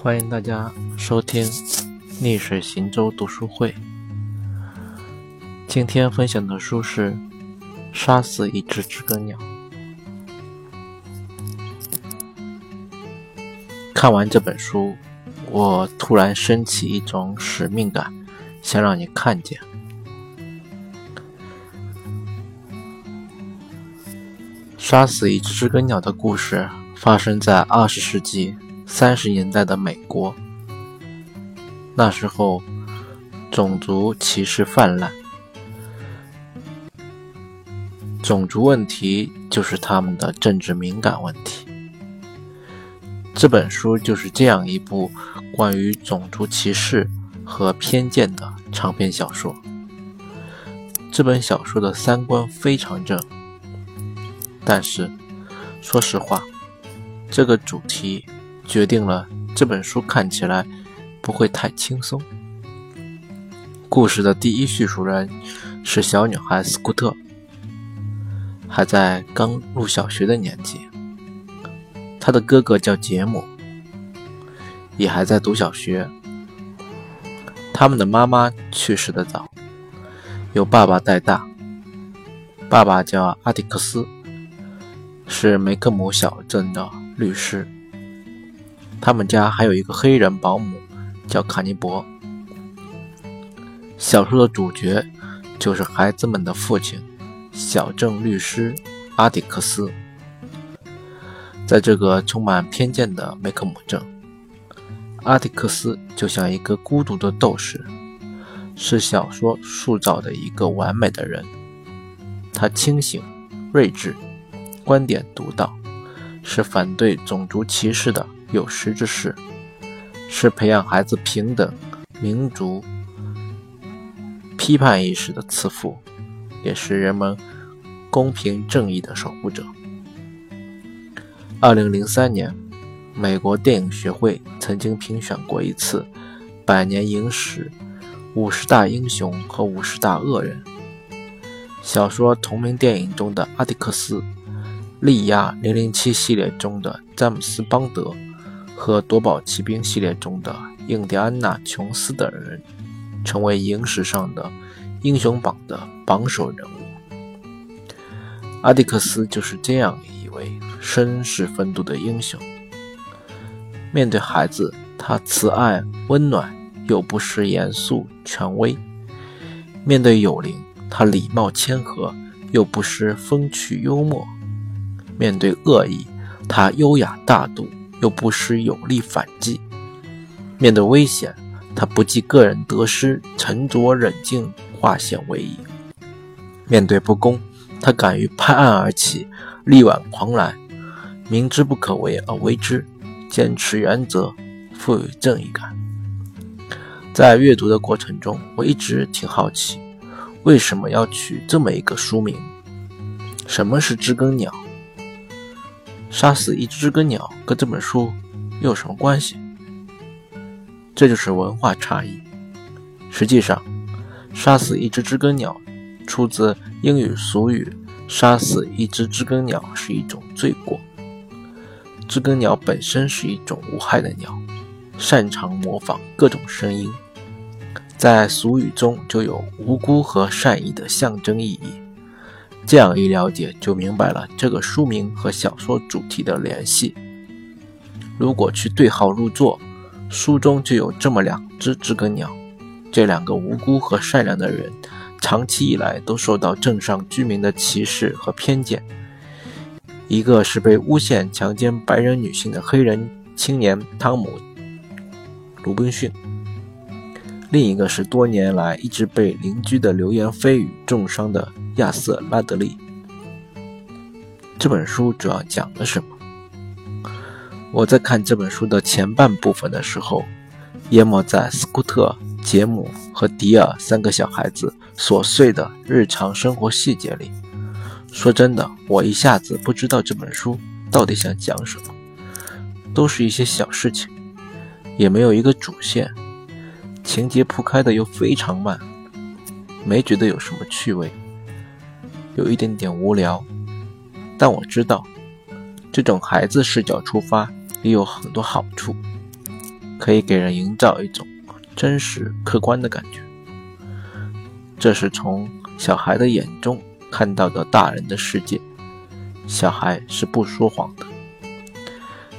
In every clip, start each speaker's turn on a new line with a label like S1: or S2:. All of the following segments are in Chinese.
S1: 欢迎大家收听《逆水行舟读书会》。今天分享的书是《杀死一只知更鸟》。看完这本书，我突然升起一种使命感，想让你看见。杀死一只知更鸟的故事发生在二十世纪三十年代的美国。那时候，种族歧视泛滥，种族问题就是他们的政治敏感问题。这本书就是这样一部关于种族歧视和偏见的长篇小说。这本小说的三观非常正，但是说实话，这个主题决定了这本书看起来不会太轻松。故事的第一叙述人是小女孩斯库特，还在刚入小学的年纪。他的哥哥叫杰姆，也还在读小学。他们的妈妈去世的早，由爸爸带大。爸爸叫阿迪克斯，是梅克姆小镇的律师。他们家还有一个黑人保姆，叫卡尼伯。小说的主角就是孩子们的父亲，小镇律师阿迪克斯。在这个充满偏见的梅克姆镇，阿迪克斯就像一个孤独的斗士，是小说塑造的一个完美的人。他清醒、睿智，观点独到，是反对种族歧视的有识之士，是培养孩子平等、民族、批判意识的慈父，也是人们公平正义的守护者。二零零三年，美国电影学会曾经评选过一次百年影史五十大英雄和五十大恶人。小说同名电影中的阿迪克斯、利亚零零七系列中的詹姆斯邦德和夺宝奇兵系列中的印第安纳琼斯等人，成为影史上的英雄榜的榜首人物。阿迪克斯就是这样一位。绅士风度的英雄，面对孩子，他慈爱温暖，又不失严肃权威；面对友邻，他礼貌谦和，又不失风趣幽默；面对恶意，他优雅大度，又不失有力反击；面对危险，他不计个人得失，沉着冷静，化险为夷；面对不公，他敢于拍案而起，力挽狂澜。明知不可为而为之，坚持原则，富有正义感。在阅读的过程中，我一直挺好奇，为什么要取这么一个书名？什么是知更鸟？杀死一只知更鸟跟这本书又有什么关系？这就是文化差异。实际上，杀死一只知更鸟出自英语俗语：“杀死一只知更鸟是一种罪过。”知更鸟本身是一种无害的鸟，擅长模仿各种声音，在俗语中就有无辜和善意的象征意义。这样一了解，就明白了这个书名和小说主题的联系。如果去对号入座，书中就有这么两只知更鸟，这两个无辜和善良的人，长期以来都受到镇上居民的歧视和偏见。一个是被诬陷强奸白人女性的黑人青年汤姆·鲁滨逊，另一个是多年来一直被邻居的流言蜚语重伤的亚瑟·拉德利。这本书主要讲了什么？我在看这本书的前半部分的时候，淹没在斯库特、杰姆和迪尔三个小孩子琐碎的日常生活细节里。说真的，我一下子不知道这本书到底想讲什么，都是一些小事情，也没有一个主线，情节铺开的又非常慢，没觉得有什么趣味，有一点点无聊。但我知道，这种孩子视角出发也有很多好处。可以给人营造一种真实客观的感觉。这是从小孩的眼中看到的大人的世界，小孩是不说谎的。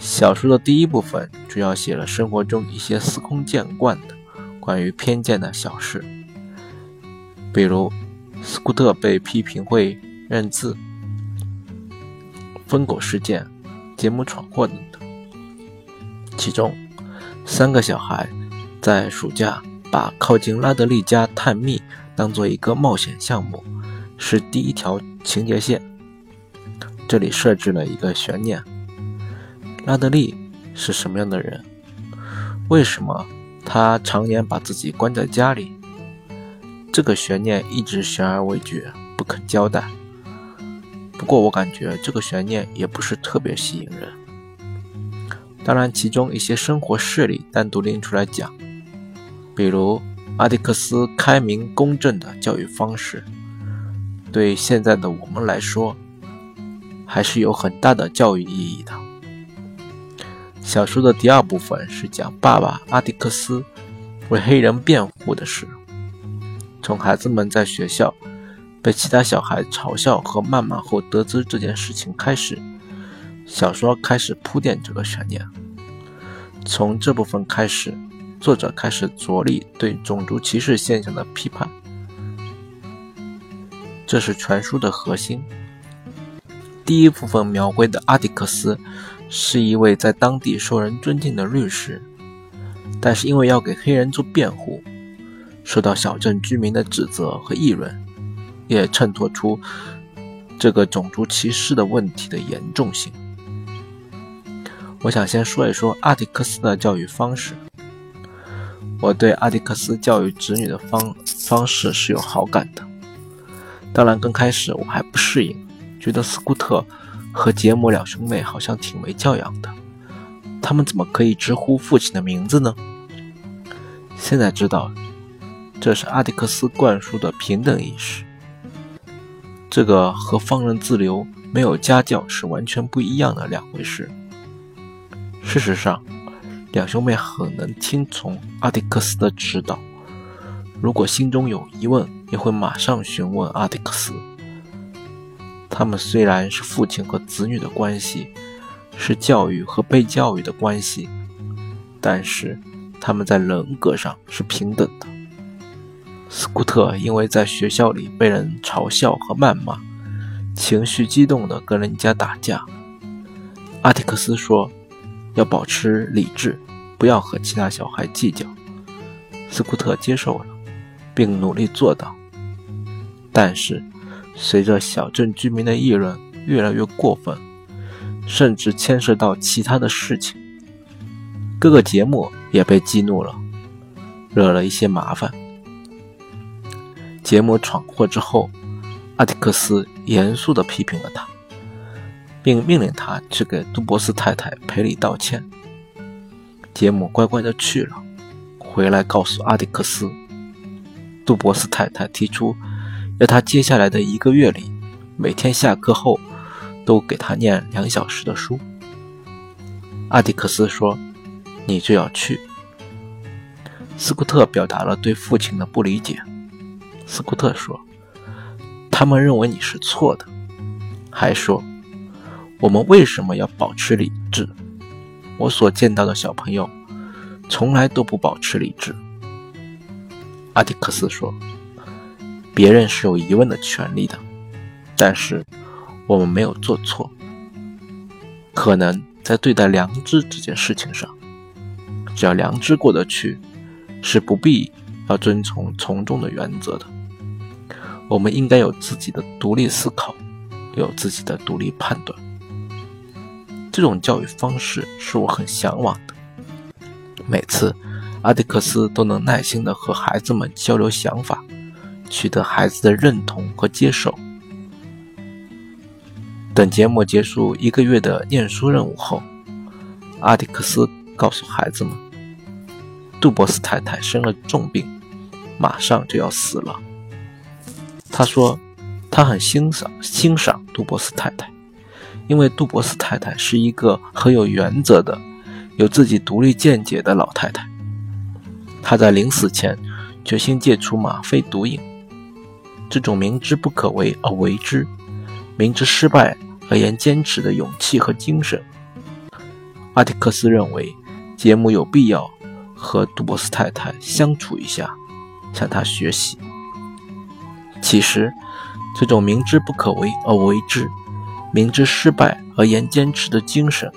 S1: 小说的第一部分主要写了生活中一些司空见惯的关于偏见的小事，比如斯库特被批评会认字、疯狗事件、杰姆闯祸等等。其中，三个小孩在暑假把靠近拉德利家探秘。当做一个冒险项目，是第一条情节线。这里设置了一个悬念：拉德利是什么样的人？为什么他常年把自己关在家里？这个悬念一直悬而未决，不肯交代。不过我感觉这个悬念也不是特别吸引人。当然，其中一些生活事例单独拎出来讲，比如。阿迪克斯开明公正的教育方式，对现在的我们来说，还是有很大的教育意义的。小说的第二部分是讲爸爸阿迪克斯为黑人辩护的事。从孩子们在学校被其他小孩嘲笑和谩骂后得知这件事情开始，小说开始铺垫这个悬念。从这部分开始。作者开始着力对种族歧视现象的批判，这是全书的核心。第一部分描绘的阿迪克斯是一位在当地受人尊敬的律师，但是因为要给黑人做辩护，受到小镇居民的指责和议论，也衬托出这个种族歧视的问题的严重性。我想先说一说阿迪克斯的教育方式。我对阿迪克斯教育子女的方方式是有好感的。当然，刚开始我还不适应，觉得斯库特和杰姆两兄妹好像挺没教养的。他们怎么可以直呼父亲的名字呢？现在知道，这是阿迪克斯灌输的平等意识。这个和放任自流、没有家教是完全不一样的两回事。事实上。两兄妹很能听从阿迪克斯的指导，如果心中有疑问，也会马上询问阿迪克斯。他们虽然是父亲和子女的关系，是教育和被教育的关系，但是他们在人格上是平等的。斯库特因为在学校里被人嘲笑和谩骂，情绪激动地跟人家打架。阿迪克斯说。要保持理智，不要和其他小孩计较。斯库特接受了，并努力做到。但是，随着小镇居民的议论越来越过分，甚至牵涉到其他的事情，各个节目也被激怒了，惹了一些麻烦。节目闯祸之后，阿迪克斯严肃地批评了他。并命令他去给杜博斯太太赔礼道歉。杰姆乖乖的去了，回来告诉阿迪克斯，杜博斯太太提出要他接下来的一个月里，每天下课后都给他念两小时的书。阿迪克斯说：“你就要去。”斯库特表达了对父亲的不理解。斯库特说：“他们认为你是错的。”还说。我们为什么要保持理智？我所见到的小朋友从来都不保持理智。阿迪克斯说：“别人是有疑问的权利的，但是我们没有做错。可能在对待良知这件事情上，只要良知过得去，是不必要遵从从众的原则的。我们应该有自己的独立思考，有自己的独立判断。”这种教育方式是我很向往的。每次，阿迪克斯都能耐心地和孩子们交流想法，取得孩子的认同和接受。等节目结束一个月的念书任务后，阿迪克斯告诉孩子们，杜博斯太太生了重病，马上就要死了。他说，他很欣赏欣赏杜博斯太太。因为杜博斯太太是一个很有原则的、有自己独立见解的老太太。她在临死前决心戒除吗啡毒瘾。这种明知不可为而为之，明知失败而言坚持的勇气和精神，阿提克斯认为杰姆有必要和杜博斯太太相处一下，向他学习。其实，这种明知不可为而为之，明知失败而言坚持的精神，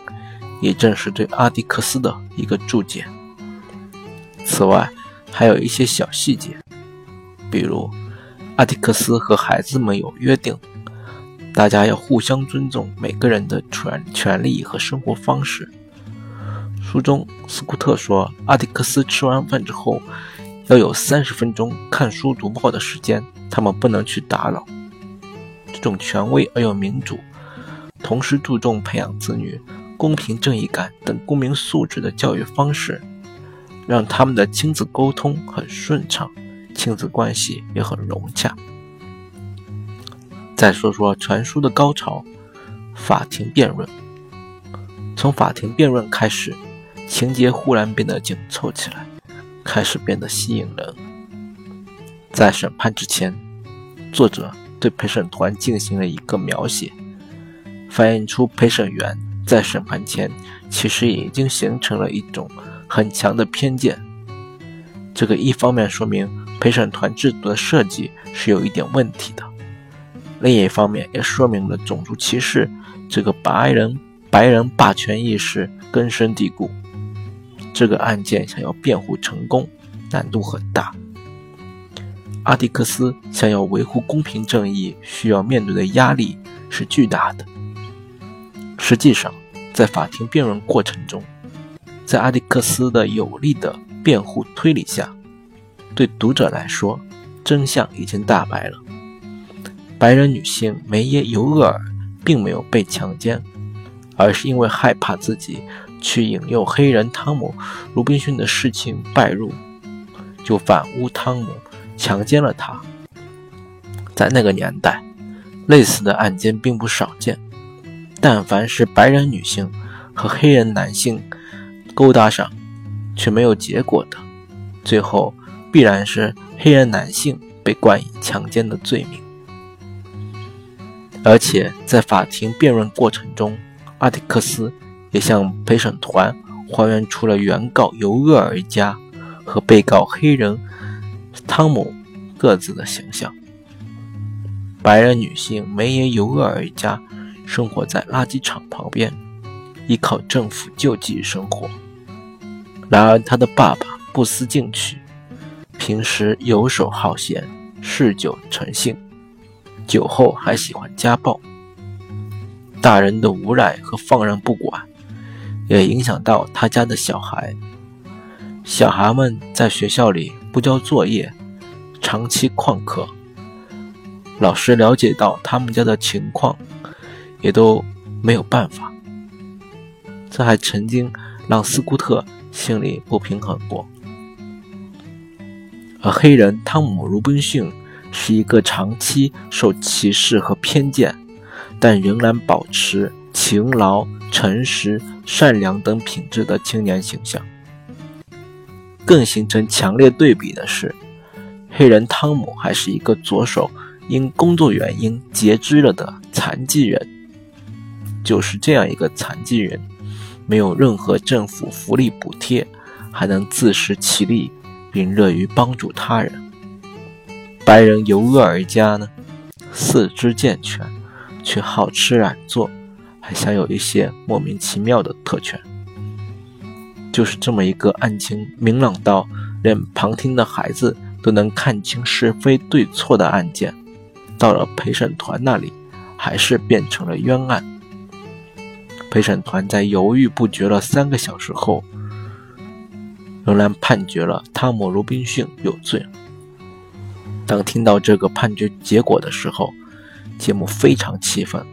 S1: 也正是对阿迪克斯的一个注解。此外，还有一些小细节，比如。阿迪克斯和孩子们有约定，大家要互相尊重每个人的权权利和生活方式。书中，斯库特说，阿迪克斯吃完饭之后要有三十分钟看书读报的时间，他们不能去打扰。这种权威而又民主，同时注重培养子女公平正义感等公民素质的教育方式，让他们的亲子沟通很顺畅。亲子关系也很融洽。再说说传书的高潮——法庭辩论。从法庭辩论开始，情节忽然变得紧凑起来，开始变得吸引人。在审判之前，作者对陪审团进行了一个描写，反映出陪审员在审判前其实已经形成了一种很强的偏见。这个一方面说明。陪审团制度的设计是有一点问题的，另一方面也说明了种族歧视这个白人白人霸权意识根深蒂固。这个案件想要辩护成功，难度很大。阿迪克斯想要维护公平正义，需要面对的压力是巨大的。实际上，在法庭辩论过程中，在阿迪克斯的有力的辩护推理下。对读者来说，真相已经大白了。白人女性梅耶尤厄尔并没有被强奸，而是因为害怕自己去引诱黑人汤姆·鲁滨逊的事情败露，就反诬汤姆强奸了她。在那个年代，类似的案件并不少见。但凡是白人女性和黑人男性勾搭上却没有结果的，最后。必然是黑人男性被冠以强奸的罪名，而且在法庭辩论过程中，阿迪克斯也向陪审团还原出了原告尤厄尔一家和被告黑人汤姆各自的形象。白人女性梅耶尤厄尔一家生活在垃圾场旁边，依靠政府救济生活。然而，他的爸爸不思进取。平时游手好闲，嗜酒成性，酒后还喜欢家暴。大人的无赖和放任不管，也影响到他家的小孩。小孩们在学校里不交作业，长期旷课。老师了解到他们家的情况，也都没有办法。这还曾经让斯库特心里不平衡过。而黑人汤姆·鲁滨逊是一个长期受歧视和偏见，但仍然保持勤劳、诚实、善良等品质的青年形象。更形成强烈对比的是，黑人汤姆还是一个左手因工作原因截肢了的残疾人。就是这样一个残疾人，没有任何政府福利补贴，还能自食其力。并乐于帮助他人。白人尤厄尔家呢，四肢健全，却好吃懒做，还享有一些莫名其妙的特权。就是这么一个案情明朗到连旁听的孩子都能看清是非对错的案件，到了陪审团那里，还是变成了冤案。陪审团在犹豫不决了三个小时后。仍然判决了汤姆·鲁滨逊有罪。当听到这个判决结果的时候，杰姆非常气愤，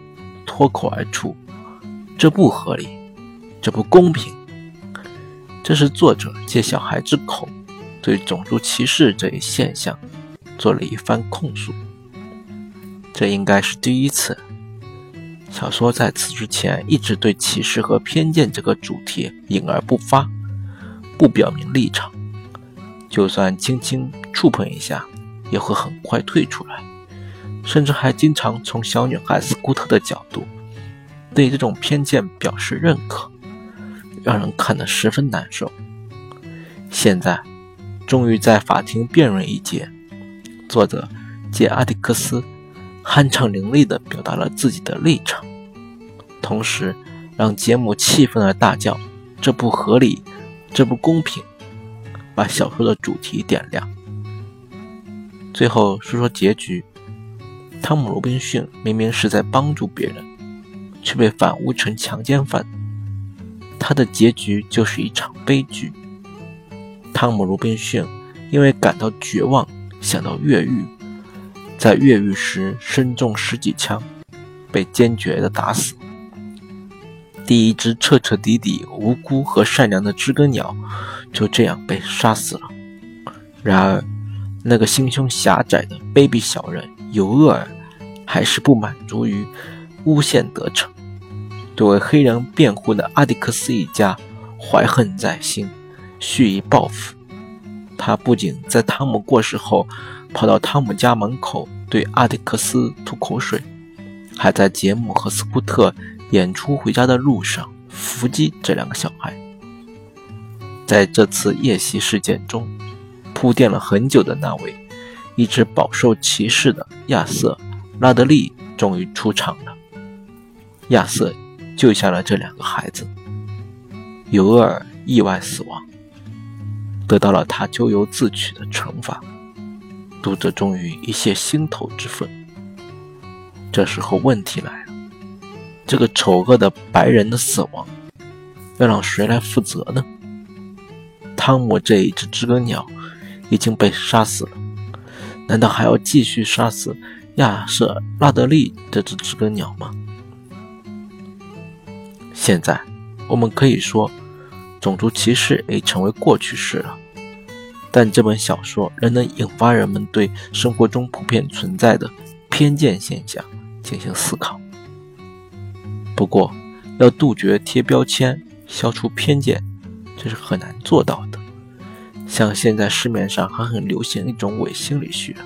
S1: 脱口而出：“这不合理，这不公平。”这是作者借小孩之口，对种族歧视这一现象做了一番控诉。这应该是第一次，小说在此之前一直对歧视和偏见这个主题隐而不发，不表明立场，就算轻轻触碰一下，也会很快退出来，甚至还经常从小女孩斯库特的角度对这种偏见表示认可，让人看得十分难受。现在，终于在法庭辩论一节，作者借阿迪克斯。酣畅淋漓地表达了自己的立场，同时让杰姆气愤地大叫：“这不合理，这不公平！”把小说的主题点亮。最后说说结局：汤姆·罗宾逊明明是在帮助别人，却被反诬成强奸犯，他的结局就是一场悲剧。汤姆·罗宾逊因为感到绝望，想到越狱。在越狱时身中十几枪，被坚决的打死。第一只彻彻底底无辜和善良的知更鸟就这样被杀死了。然而，那个心胸狭窄的卑鄙小人尤厄尔还是不满足于诬陷得逞，对为黑人辩护的阿迪克斯一家怀恨在心，蓄意报复。他不仅在汤姆过世后。跑到汤姆家门口对阿迪克斯吐口水，还在杰姆和斯库特演出回家的路上伏击这两个小孩。在这次夜袭事件中，铺垫了很久的那位一直饱受歧视的亚瑟·拉德利终于出场了。亚瑟救下了这两个孩子，尤尔意外死亡，得到了他咎由自取的惩罚。读者终于一泄心头之愤。这时候问题来了：这个丑恶的白人的死亡，要让谁来负责呢？汤姆这一只知更鸟已经被杀死了，难道还要继续杀死亚瑟·拉德利这只知更鸟吗？现在我们可以说，种族歧视已成为过去式了。但这本小说仍能引发人们对生活中普遍存在的偏见现象进行思考。不过，要杜绝贴标签、消除偏见，这是很难做到的。像现在市面上还很流行一种伪心理学，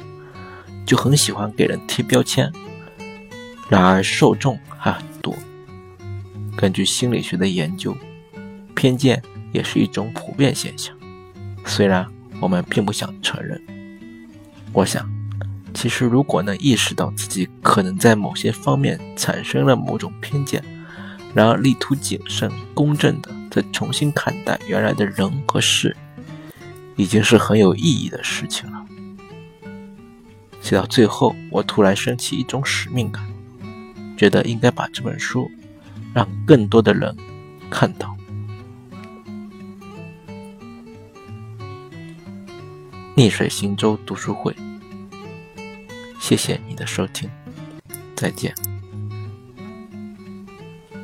S1: 就很喜欢给人贴标签，然而受众还很多。根据心理学的研究，偏见也是一种普遍现象，虽然。我们并不想承认。我想，其实如果能意识到自己可能在某些方面产生了某种偏见，然而力图谨慎、公正的再重新看待原来的人和事，已经是很有意义的事情了。写到最后，我突然升起一种使命感，觉得应该把这本书让更多的人看到。逆水行舟读书会，谢谢你的收听，再见。